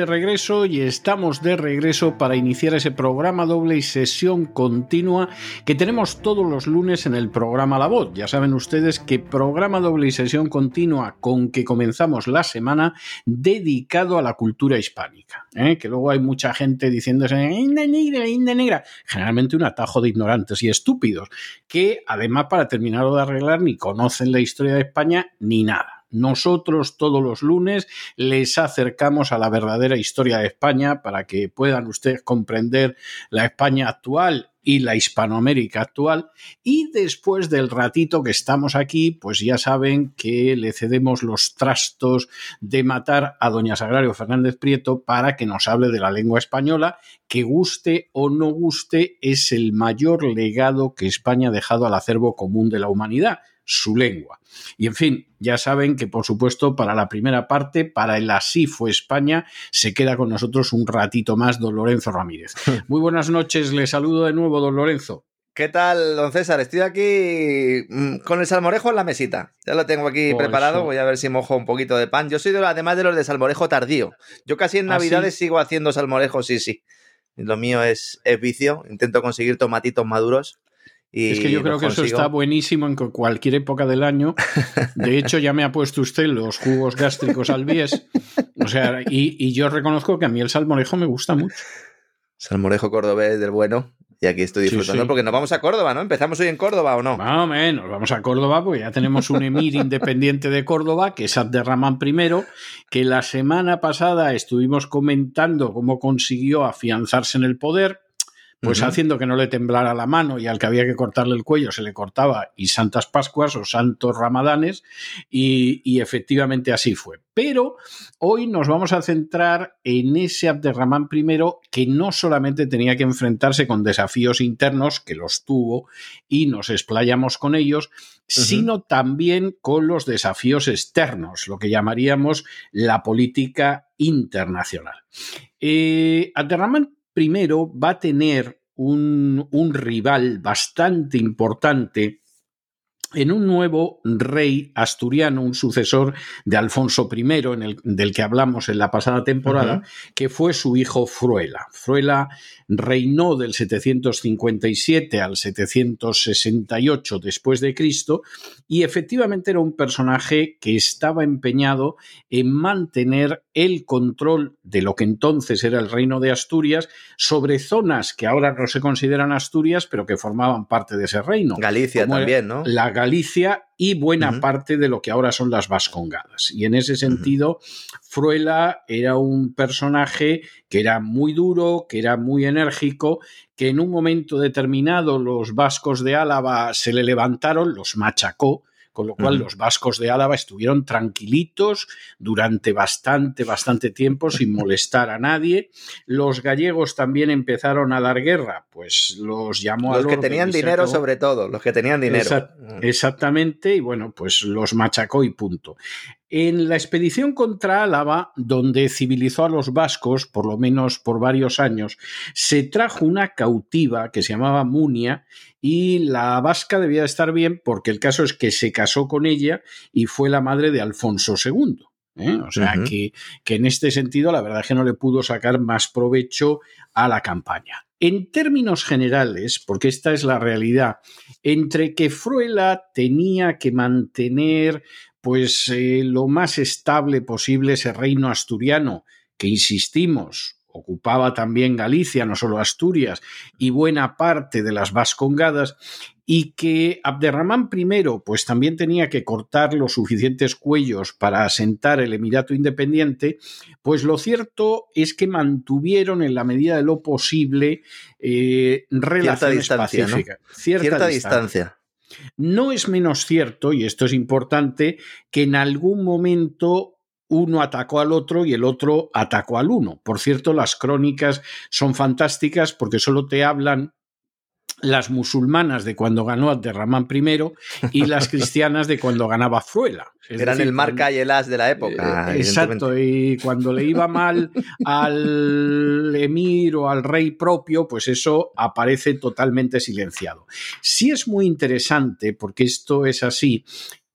De regreso y estamos de regreso para iniciar ese programa doble y sesión continua que tenemos todos los lunes en el programa La Voz. Ya saben ustedes que programa doble y sesión continua con que comenzamos la semana dedicado a la cultura hispánica. ¿eh? Que luego hay mucha gente diciéndose India negra, India negra. Generalmente un atajo de ignorantes y estúpidos que además para terminarlo de arreglar ni conocen la historia de España ni nada. Nosotros todos los lunes les acercamos a la verdadera historia de España para que puedan ustedes comprender la España actual y la Hispanoamérica actual. Y después del ratito que estamos aquí, pues ya saben que le cedemos los trastos de matar a doña Sagrario Fernández Prieto para que nos hable de la lengua española, que guste o no guste, es el mayor legado que España ha dejado al acervo común de la humanidad su lengua. Y en fin, ya saben que por supuesto para la primera parte, para el Así fue España, se queda con nosotros un ratito más don Lorenzo Ramírez. Muy buenas noches, le saludo de nuevo don Lorenzo. ¿Qué tal, don César? Estoy aquí mm, con el salmorejo en la mesita. Ya lo tengo aquí preparado. Voy a ver si mojo un poquito de pan. Yo soy de, además de los de salmorejo tardío. Yo casi en ¿Ah, Navidades sigo haciendo salmorejo, sí, sí. Lo mío es, es vicio. Intento conseguir tomatitos maduros es que yo creo que eso está buenísimo en cualquier época del año. De hecho, ya me ha puesto usted los jugos gástricos al bies. O sea, y, yo reconozco que a mí el salmorejo me gusta mucho. Salmorejo cordobés del bueno. Y aquí estoy disfrutando porque nos vamos a Córdoba, ¿no? ¿Empezamos hoy en Córdoba o no? Más o menos, vamos a Córdoba porque ya tenemos un emir independiente de Córdoba, que es Abderramán I, que la semana pasada estuvimos comentando cómo consiguió afianzarse en el poder pues haciendo que no le temblara la mano y al que había que cortarle el cuello se le cortaba y Santas Pascuas o Santos Ramadanes y, efectivamente así fue. Pero hoy nos vamos a centrar en ese Abderramán I que no solamente tenía que enfrentarse con desafíos internos, que los tuvo y nos explayamos con ellos, sino también con los desafíos externos, lo que llamaríamos la política internacional. Eh, Abderramán primero va a tener un, un rival bastante importante en un nuevo rey asturiano, un sucesor de Alfonso I, en el, del que hablamos en la pasada temporada, que fue su hijo Fruela. Fruela reinó del 757 al 768 después de Cristo y efectivamente era un personaje que estaba empeñado en mantener el control de lo que entonces era el reino de Asturias sobre zonas que ahora no se consideran Asturias, pero que formaban parte de ese reino. Galicia también, ¿no? La Galicia y buena parte de lo que ahora son las Vascongadas. Y en ese sentido, Fruela era un personaje que era muy duro, que era muy enérgico, que en un momento determinado los vascos de Álava se le levantaron, los machacó, con lo cual los vascos de Álava estuvieron tranquilitos durante bastante, bastante tiempo sin molestar a nadie. Los gallegos también empezaron a dar guerra, pues los llamó a los que tenían dinero sobre todo, los que tenían dinero. exactamente, y bueno, pues los machacó y punto. En la expedición contra Álava, donde civilizó a los vascos, por lo menos por varios años, se trajo una cautiva que se llamaba Munia y la vasca debía estar bien porque el caso es que se casó con ella y fue la madre de Alfonso II. ¿eh? O sea que, que en este sentido la verdad es que no le pudo sacar más provecho a la campaña. En términos generales, porque esta es la realidad, entre que Fruela tenía que mantener pues eh, lo más estable posible ese reino asturiano, que insistimos, ocupaba también Galicia, no solo Asturias, y buena parte de las Vascongadas, y que Abderramán I pues también tenía que cortar los suficientes cuellos para asentar el Emirato Independiente, pues lo cierto es que mantuvieron en la medida de lo posible eh, relaciones cierta pacíficas. Cierta, distancia. No es menos cierto, y esto es importante, que en algún momento uno atacó al otro y el otro atacó al uno. Por cierto, las crónicas son fantásticas porque solo te hablan las musulmanas de cuando ganó Abderramán I y las cristianas de cuando ganaba Fruela. Eran el marca y el as de la época. Eh, exacto, y cuando le iba mal al emir o al rey propio, pues eso aparece totalmente silenciado. Sí es muy interesante, porque esto es así,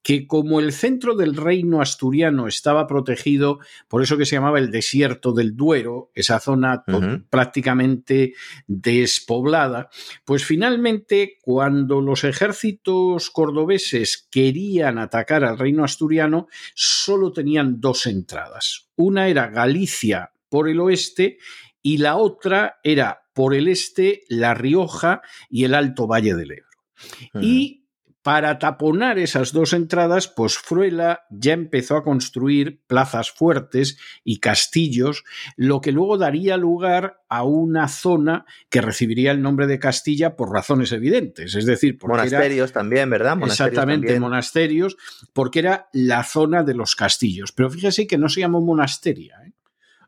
que como el centro del reino asturiano estaba protegido por eso que se llamaba el desierto del Duero, esa zona prácticamente despoblada, pues finalmente cuando los ejércitos cordobeses querían atacar al reino asturiano, solo tenían dos entradas. Una era Galicia por el oeste y la otra era por el este La Rioja y el Alto Valle del Ebro. Y para taponar esas dos entradas, pues Fruela ya empezó a construir plazas fuertes y castillos, lo que luego daría lugar a una zona que recibiría el nombre de Castilla por razones evidentes, es decir, porque monasterios también, ¿verdad? exactamente, monasterios, porque era la zona de los castillos. Pero fíjese que no se llamó monasteria, ¿eh?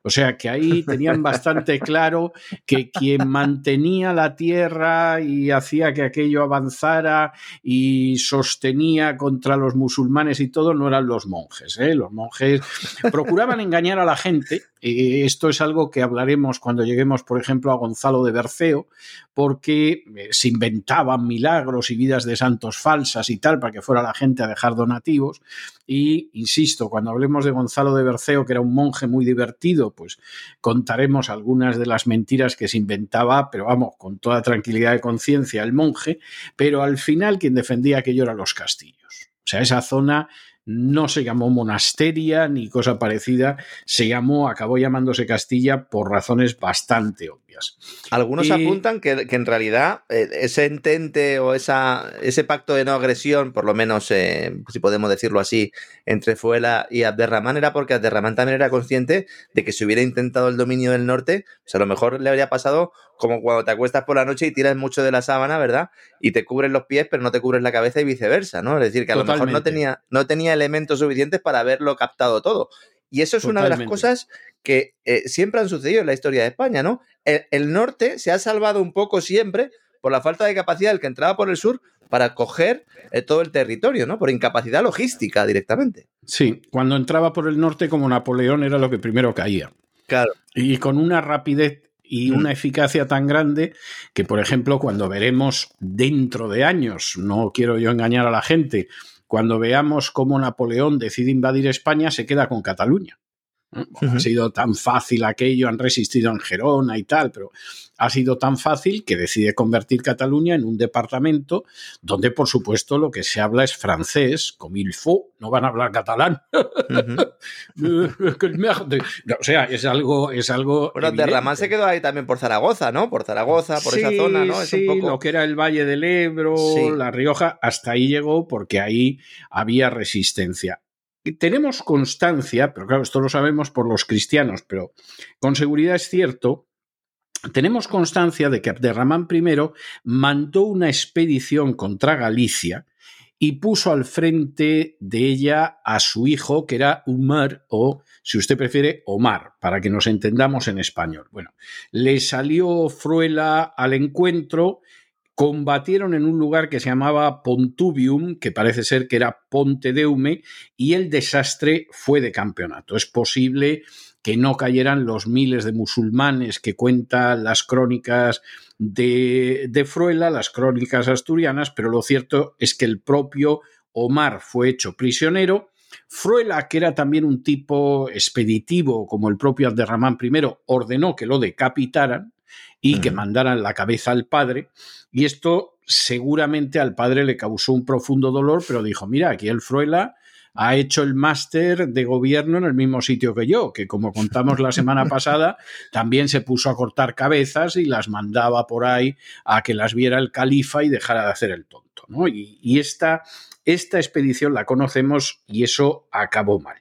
O sea que ahí tenían bastante claro que quien mantenía la tierra y hacía que aquello avanzara y sostenía contra los musulmanes y todo no eran los monjes. ¿eh? Los monjes procuraban engañar a la gente. Esto es algo que hablaremos cuando lleguemos, por ejemplo, a Gonzalo de Berceo, porque eh, se inventaban milagros y vidas de santos falsas y tal para que fuera la gente a dejar donativos. Y, insisto, cuando hablemos de Gonzalo de Berceo, que era un monje muy divertido, pues contaremos algunas de las mentiras que se inventaba, pero vamos, con toda tranquilidad de conciencia el monje, pero al final quien defendía aquello eran los castillos. O sea, esa zona no se llamó monasteria ni cosa parecida, se llamó, acabó llamándose Castilla por razones bastante obvias. Algunos apuntan que, en realidad eh, ese entente o esa, ese pacto de no agresión, por lo menos eh, si podemos decirlo así, entre Fuela y Abderramán era porque Abderramán también era consciente de que si hubiera intentado el dominio del norte, pues a lo mejor le habría pasado como cuando te acuestas por la noche y tiras mucho de la sábana, ¿verdad? Y te cubres los pies, pero no te cubres la cabeza y viceversa, ¿no? Es decir, que a lo mejor no tenía, no tenía elementos suficientes para haberlo captado todo. Y eso es una de las cosas que eh, siempre han sucedido en la historia de España, ¿no? El, norte se ha salvado un poco siempre por la falta de capacidad del que entraba por el sur para coger eh, todo el territorio, ¿no? Por incapacidad logística directamente. Sí, cuando entraba por el norte como Napoleón era lo que primero caía. Claro. Y con una rapidez y una eficacia tan grande que, por ejemplo, cuando veremos dentro de años, no quiero yo engañar a la gente, cuando veamos cómo Napoleón decide invadir España, se queda con Cataluña. Ha sido tan fácil aquello, han resistido en Gerona y tal, pero ha sido tan fácil que decide convertir Cataluña en un departamento donde, por supuesto, lo que se habla es francés, como il faut, no van a hablar catalán. o sea, es algo. Es algo bueno, Derramán se quedó ahí también por Zaragoza, ¿no? Por Zaragoza, por esa zona, ¿no? sí, lo que era el Valle del Ebro, La Rioja, hasta ahí llegó porque ahí había resistencia tenemos constancia, pero claro, esto lo sabemos por los cristianos, pero con seguridad es cierto, tenemos constancia de que Abderramán I mandó una expedición contra Galicia y puso al frente de ella a su hijo, que era Umar, o si usted prefiere, Omar, para que nos entendamos en español. Bueno, le salió Fruela al encuentro combatieron en un lugar que se llamaba Pontubium, que parece ser que era Ponte Deume, y el desastre fue de campeonato. Es posible que no cayeran los miles de musulmanes que cuentan las crónicas de, de Fruela, las crónicas asturianas, pero lo cierto es que el propio Omar fue hecho prisionero, Fruela, que era también un tipo expeditivo como el propio Abderramán I, ordenó que lo decapitaran y que mandaran la cabeza al padre. Y esto seguramente al padre le causó un profundo dolor, pero dijo, mira, aquí el Fruela ha hecho el máster de gobierno en el mismo sitio que yo, que como contamos la semana pasada, también se puso a cortar cabezas y las mandaba por ahí a que las viera el califa y dejara de hacer el tonto. ¿no? Y, esta, esta expedición la conocemos y eso acabó mal.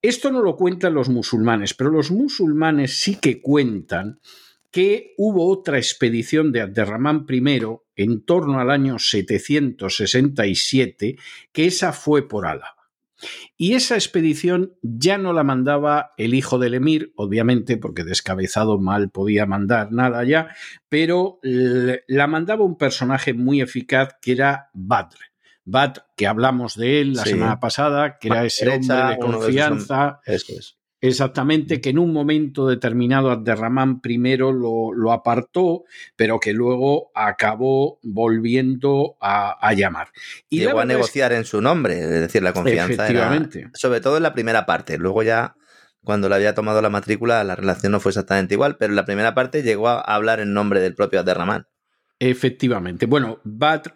Esto no lo cuentan los musulmanes, pero los musulmanes sí que cuentan que hubo otra expedición de Abderramán I en torno al año 767, que esa fue por Álava. Y esa expedición ya no la mandaba el hijo del emir, obviamente, porque descabezado mal podía mandar nada ya, pero la mandaba un personaje muy eficaz que era Badr. Badr, que hablamos de él la semana pasada, que era ese hombre de confianza. Exactamente, que en un momento determinado Abderramán primero lo, apartó, pero que luego acabó volviendo a, llamar. Y Llegó a negociar en su nombre, es decir, la confianza. Efectivamente. sobre todo en la primera parte. Luego ya, cuando le había tomado la matrícula, la relación no fue exactamente igual, pero en la primera parte llegó a hablar en nombre del propio Abderramán. Efectivamente. Bueno, Badr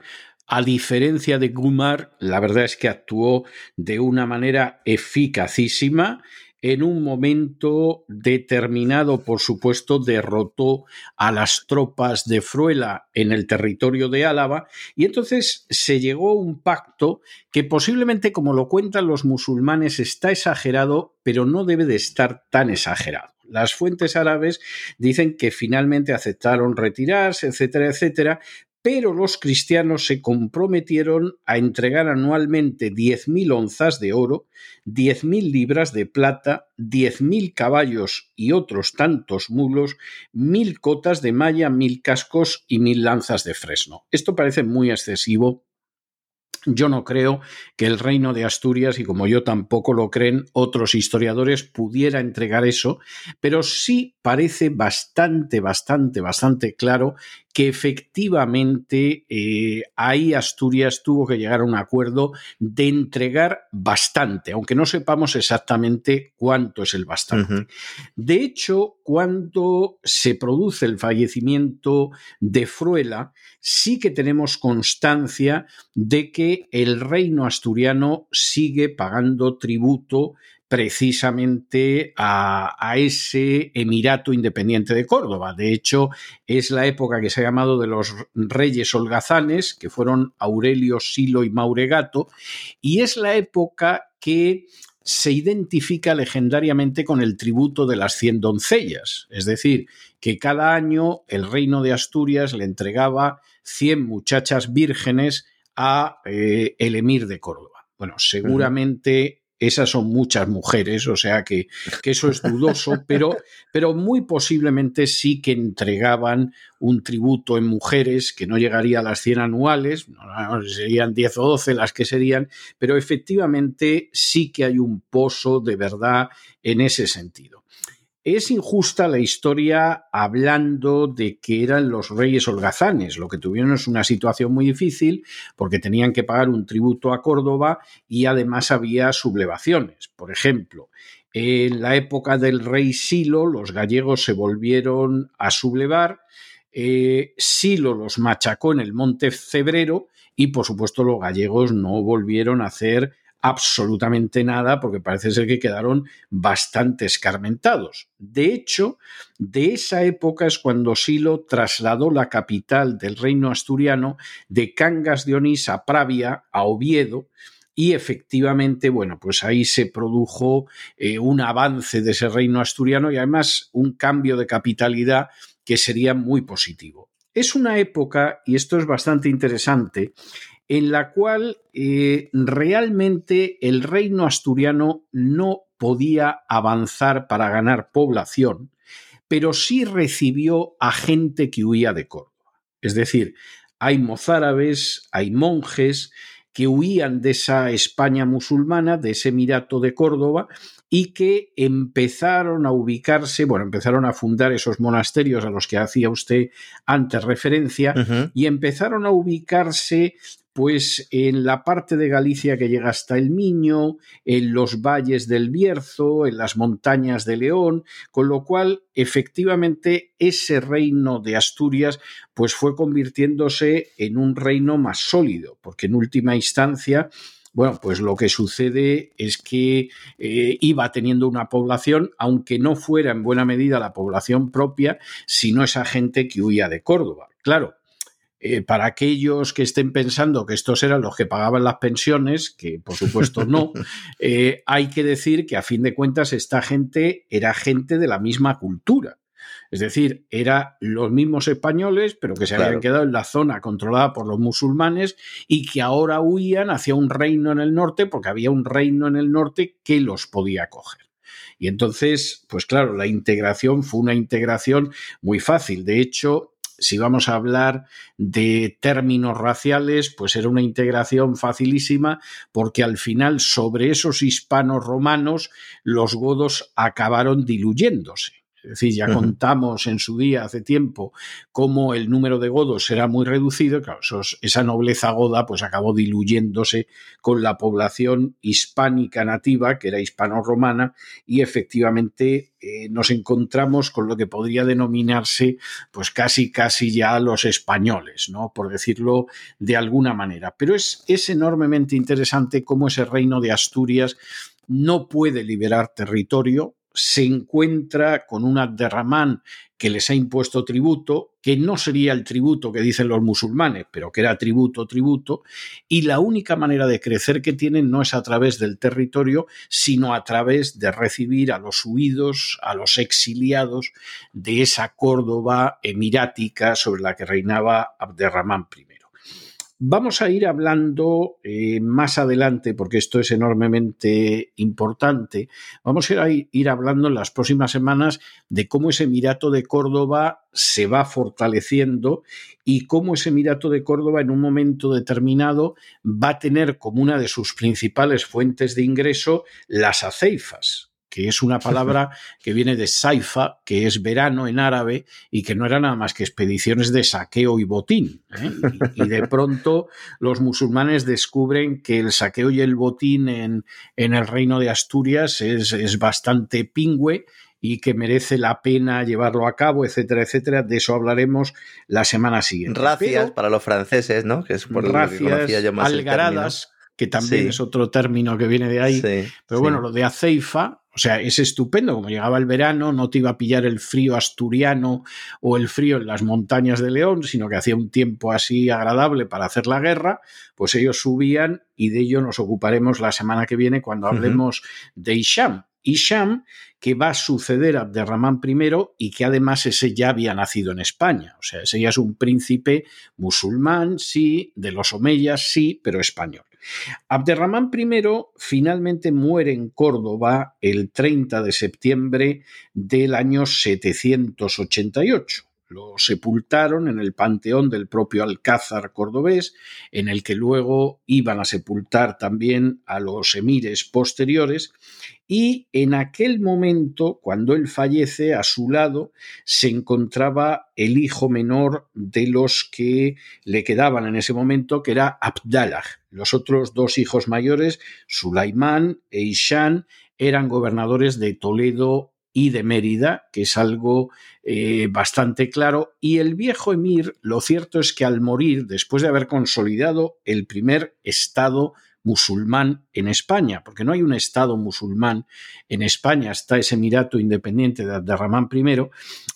a diferencia de Gumar, la verdad es que actuó de una manera eficacísima en un momento determinado, por supuesto, derrotó a las tropas de Fruela en el territorio de Álava y entonces se llegó a un pacto que posiblemente, como lo cuentan los musulmanes, está exagerado, pero no debe de estar tan exagerado. Las fuentes árabes dicen que finalmente aceptaron retirarse, etcétera, etcétera, pero los cristianos se comprometieron a entregar anualmente 10.000 onzas de oro, 10.000 libras de plata, 10.000 caballos y otros tantos mulos, 1.000 cotas de malla, 1.000 cascos y 1.000 lanzas de fresno. Esto parece muy excesivo yo no creo que el reino de Asturias, y como yo tampoco lo creen otros historiadores, pudiera entregar eso, pero sí parece bastante, bastante, bastante claro que efectivamente eh, ahí Asturias tuvo que llegar a un acuerdo de entregar bastante, aunque no sepamos exactamente cuánto es el bastante. De hecho, cuando se produce el fallecimiento de Fruela, sí que tenemos constancia de que el reino asturiano sigue pagando tributo precisamente a, ese Emirato Independiente de Córdoba. De hecho, es la época que se ha llamado de los reyes holgazanes, que fueron Aurelio, Silo y Mauregato, y es la época que se identifica legendariamente con el tributo de las cien doncellas, es decir, que cada año el reino de Asturias le entregaba cien muchachas vírgenes a eh, el emir de Córdoba. Bueno, seguramente esas son muchas mujeres, o sea que, eso es dudoso, pero, pero, muy posiblemente sí que entregaban un tributo en mujeres que no llegaría a las 100 anuales, serían 10 o 12 las que serían, pero efectivamente sí que hay un pozo de verdad en ese sentido. Es injusta la historia hablando de que eran los reyes holgazanes. Lo que tuvieron es una situación muy difícil porque tenían que pagar un tributo a Córdoba y además había sublevaciones. Por ejemplo, en la época del rey Silo, los gallegos se volvieron a sublevar. Eh, Silo los machacó en el monte Cebrero y, por supuesto, los gallegos no volvieron a hacer absolutamente nada porque parece ser que quedaron bastante escarmentados. De hecho, de esa época es cuando Silo trasladó la capital del reino asturiano de Cangas de Onís a Pravia, a Oviedo, y efectivamente, bueno, pues ahí se produjo eh, un avance de ese reino asturiano y además un cambio de capitalidad que sería muy positivo. Es una época, y esto es bastante interesante, en la cual eh, realmente el reino asturiano no podía avanzar para ganar población, pero sí recibió a gente que huía de Córdoba. Es decir, hay mozárabes, hay monjes que huían de esa España musulmana, de ese Emirato de Córdoba, y que empezaron a ubicarse, bueno, empezaron a fundar esos monasterios a los que hacía usted antes referencia, y empezaron a ubicarse pues en la parte de Galicia que llega hasta el Miño, en los valles del Bierzo, en las montañas de León, con lo cual efectivamente ese reino de Asturias pues fue convirtiéndose en un reino más sólido, porque en última instancia bueno, pues lo que sucede es que eh, iba teniendo una población, aunque no fuera en buena medida la población propia, sino esa gente que huía de Córdoba. Claro, eh, para aquellos que estén pensando que estos eran los que pagaban las pensiones, que por supuesto no, eh, hay que decir que a fin de cuentas esta gente era gente de la misma cultura. Es decir, eran los mismos españoles, pero que se habían quedado en la zona controlada por los musulmanes y que ahora huían hacia un reino en el norte porque había un reino en el norte que los podía coger. Y entonces, pues claro, la integración fue una integración muy fácil. De hecho, si vamos a hablar de términos raciales, pues era una integración facilísima porque al final sobre esos hispanos romanos los godos acabaron diluyéndose. Es decir, ya contamos en su día, hace tiempo, cómo el número de godos era muy reducido. Claro, esa nobleza goda pues acabó diluyéndose con la población hispánica nativa, que era hispano-romana, y efectivamente eh, nos encontramos con lo que podría denominarse pues casi casi ya los españoles, ¿no? Por decirlo de alguna manera. Pero es, es enormemente interesante cómo ese reino de Asturias no puede liberar territorio, se encuentra con un Abderramán que les ha impuesto tributo, que no sería el tributo que dicen los musulmanes, pero que era tributo, tributo, y la única manera de crecer que tienen no es a través del territorio, sino a través de recibir a los huidos, a los exiliados de esa Córdoba emirática sobre la que reinaba Abderramán I. Vamos a ir hablando eh, más adelante, porque esto es enormemente importante, vamos a ir hablando en las próximas semanas de cómo ese Emirato de Córdoba se va fortaleciendo y cómo ese Emirato de Córdoba en un momento determinado va a tener como una de sus principales fuentes de ingreso las aceifas que es una palabra que viene de Saifa, que es verano en árabe, y que no era nada más que expediciones de saqueo y botín. ¿eh? Y, de pronto los musulmanes descubren que el saqueo y el botín en, en el reino de Asturias es, es bastante pingüe y que merece la pena llevarlo a cabo, etcétera, etcétera. De eso hablaremos la semana siguiente. Racias para los franceses, ¿no? Que es por racias, que algaradas, que también es otro término que viene de ahí. Pero bueno, lo de aceifa, o sea, es estupendo, como llegaba el verano, no te iba a pillar el frío asturiano o el frío en las montañas de León, sino que hacía un tiempo así agradable para hacer la guerra, pues ellos subían y de ello nos ocuparemos la semana que viene cuando hablemos de Isham. Isham, que va a suceder a Abderramán I y que además ese ya había nacido en España. O sea, ese ya es un príncipe musulmán, sí, de los omeyas, sí, pero español. Abderramán I finalmente muere en Córdoba el 30 de septiembre del año 788. Lo sepultaron en el panteón del propio Alcázar cordobés, en el que luego iban a sepultar también a los emires posteriores, y en aquel momento, cuando él fallece, a su lado se encontraba el hijo menor de los que le quedaban en ese momento, que era Abdallah. Los otros dos hijos mayores, Sulaimán e Ishan, eran gobernadores de Toledo y de Mérida, que es algo eh, bastante claro. Y el viejo emir, lo cierto es que al morir, después de haber consolidado el primer estado musulmán en España, porque no hay un Estado musulmán en España, está ese Emirato independiente de Abderramán I.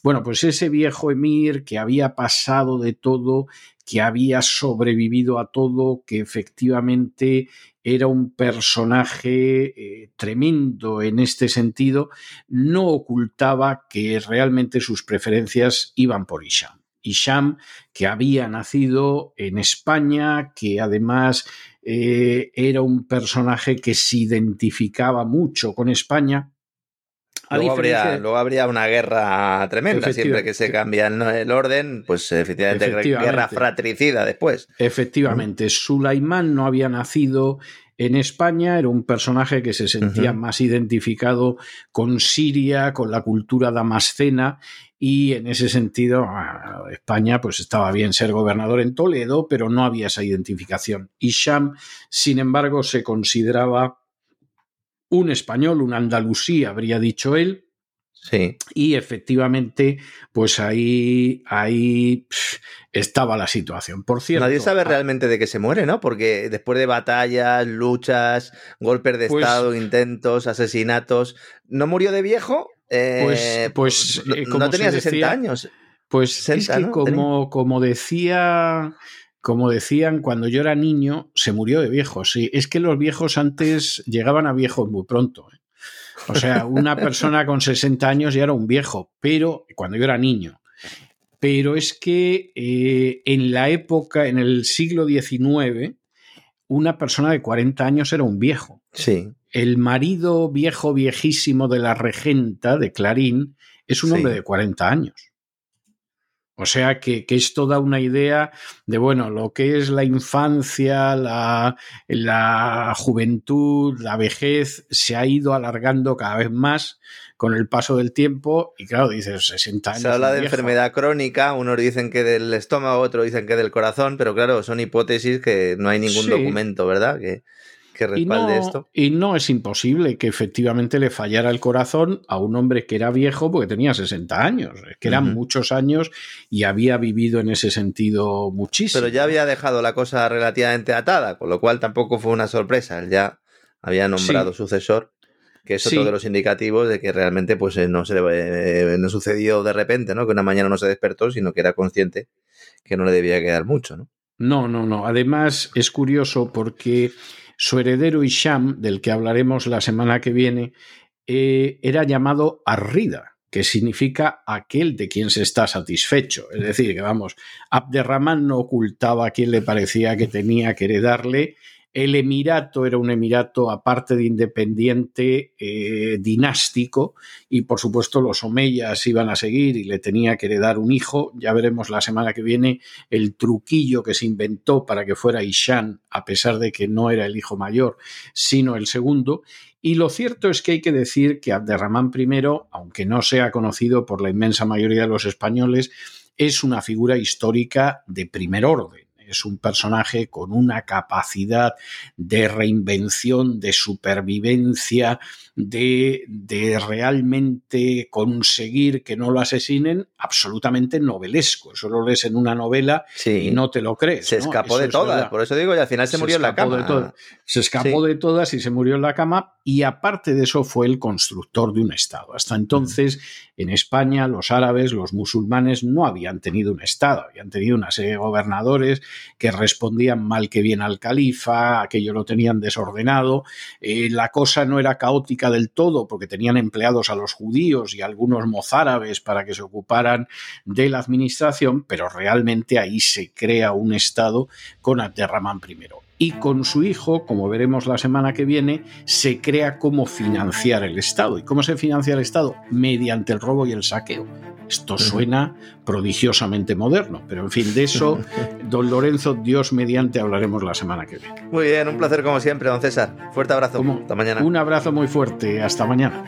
Bueno, pues ese viejo emir que había pasado de todo, que había sobrevivido a todo, que efectivamente era un personaje eh, tremendo en este sentido, no ocultaba que realmente sus preferencias iban por Isham. Isham, que había nacido en España, que además eh, era un personaje que se identificaba mucho con España. Luego, habría, una guerra tremenda, siempre que se cambia el orden, pues efectivamente, guerra fratricida después. Efectivamente, Sulaimán no había nacido en España, era un personaje que se sentía más identificado con Siria, con la cultura damascena y en ese sentido España pues estaba bien ser gobernador en Toledo, pero no había esa identificación. Y Sham, sin embargo, se consideraba un español, un andalusí, habría dicho él, Sí. Y efectivamente, pues ahí, ahí estaba la situación. Por cierto. Nadie sabe realmente de qué se muere, ¿no? Porque después de batallas, luchas, golpes de pues Estado, intentos, asesinatos, ¿no murió de viejo? pues, eh, pues eh, no, tenía 60 años. Pues es que como, como decía. Como decían, cuando yo era niño, se murió de viejo. Sí, es que los viejos antes llegaban a viejos muy pronto. ¿eh? O sea, una persona con 60 años ya era un viejo, pero cuando yo era niño. Pero es que eh, en la época, en el siglo XIX, una persona de 40 años era un viejo. Sí. El marido viejo, viejísimo de la regenta de Clarín es un hombre de 40 años. O sea que, esto da una idea de, bueno, lo que es la infancia, la, la, juventud, la vejez, se ha ido alargando cada vez más con el paso del tiempo y claro, dices 60 años. Se habla de enfermedad crónica, unos dicen que del estómago, otros dicen que del corazón, pero claro, son hipótesis que no hay ningún documento, ¿verdad? Que, y no, esto. Y no es imposible que efectivamente le fallara el corazón a un hombre que era viejo porque tenía 60 años, que eran muchos años y había vivido en ese sentido muchísimo. Pero ya había dejado la cosa relativamente atada, con lo cual tampoco fue una sorpresa. Él ya había nombrado sucesor que es otro de los indicativos de que realmente pues eh, no se eh, no sucedió de repente, ¿no? Que una mañana no se despertó, sino que era consciente que no le debía quedar mucho, ¿no? No, no, no. Además es curioso porque su heredero Isham, del que hablaremos la semana que viene, eh, era llamado Arrida, que significa aquel de quien se está satisfecho. Es decir, que vamos, Abderrahman no ocultaba a quien le parecía que tenía que heredarle el emirato era un emirato aparte de independiente eh, dinástico y por supuesto los omeyas iban a seguir y le tenía que heredar un hijo. Ya veremos la semana que viene el truquillo que se inventó para que fuera Ishan a pesar de que no era el hijo mayor sino el segundo. Y lo cierto es que hay que decir que Abderramán I, aunque no sea conocido por la inmensa mayoría de los españoles, es una figura histórica de primer orden es un personaje con una capacidad de reinvención, de supervivencia, de, realmente conseguir que no lo asesinen, absolutamente novelesco. Eso lo lees en una novela y no te lo crees. Se escapó de todas, por eso digo, y al final se, murió en la cama. se escapó de todas y se murió en la cama, y aparte de eso fue el constructor de un Estado. Hasta entonces, en España, los árabes, los musulmanes no habían tenido un Estado, habían tenido una serie de gobernadores que respondían mal que bien al califa, aquello lo tenían desordenado, eh, la cosa no era caótica del todo porque tenían empleados a los judíos y algunos mozárabes para que se ocuparan de la administración, pero realmente ahí se crea un Estado con Abderramán I y con su hijo, como veremos la semana que viene, se crea cómo financiar el Estado. ¿Y cómo se financia el Estado? Mediante el robo y el saqueo. Esto suena prodigiosamente moderno, pero en fin, de eso, don Lorenzo, Dios mediante, hablaremos la semana que viene. Muy bien, un placer como siempre, don César. Fuerte abrazo. Hasta mañana. Un abrazo muy fuerte. Hasta mañana.